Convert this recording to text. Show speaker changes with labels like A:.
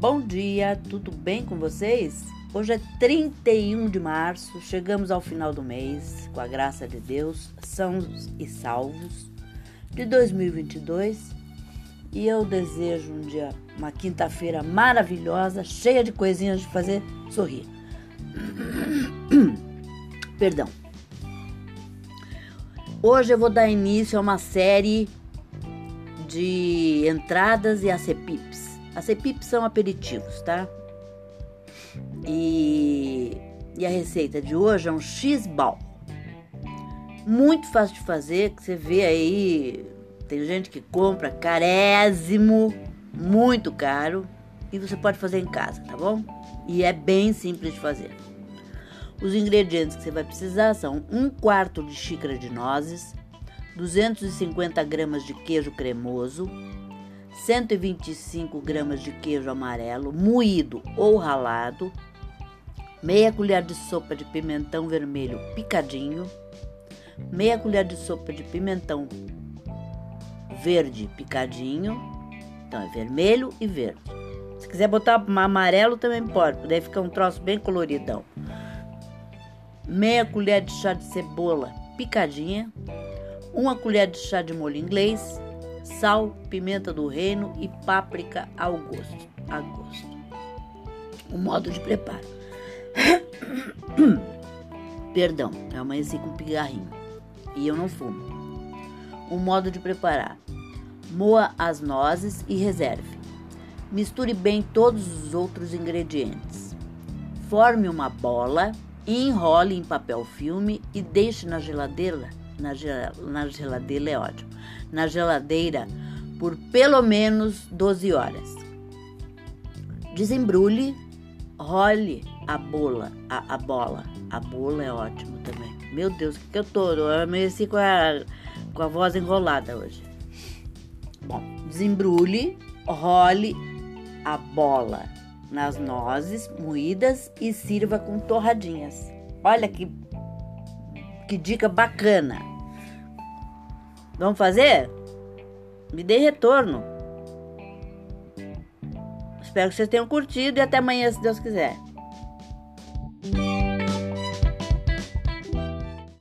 A: Bom dia, tudo bem com vocês? Hoje é 31 de março, chegamos ao final do mês, com a graça de Deus, sãos e salvos de 2022 e eu desejo um dia, uma quinta-feira maravilhosa, cheia de coisinhas de fazer sorrir. Perdão. Hoje eu vou dar início a uma série de entradas e acepipes. Acepipes são aperitivos, tá? E, e a receita de hoje é um x-ball. Muito fácil de fazer, que você vê aí, tem gente que compra carésimo, muito caro, e você pode fazer em casa, tá bom? E é bem simples de fazer. Os ingredientes que você vai precisar são um quarto de xícara de nozes, 250 gramas de queijo cremoso, 125 gramas de queijo amarelo moído ou ralado, meia colher de sopa de pimentão vermelho picadinho, meia colher de sopa de pimentão verde picadinho, então é vermelho e verde. Se quiser botar amarelo também pode, daí fica um troço bem coloridão. Meia colher de chá de cebola picadinha, uma colher de chá de molho inglês, sal, pimenta do reino e páprica ao gosto. A gosto. O modo de preparo. Perdão, eu amanheci com pigarrinho e eu não fumo. O modo de preparar: moa as nozes e reserve. Misture bem todos os outros ingredientes. Forme uma bola, enrole em papel filme e deixe na geladeira na, geladeira é ótimo. Na geladeira por pelo menos 12 horas. Desembrulhe, role a bola, a, a bola. A bola é ótimo também. Meu Deus, que, que eu tô? Eu amanheci com a, com a voz enrolada hoje. Bom, desembrulhe, role a bola nas nozes moídas e sirva com torradinhas. Olha que, que dica bacana! Vamos fazer? Me dê retorno. Espero que vocês tenham curtido e até amanhã, se Deus quiser.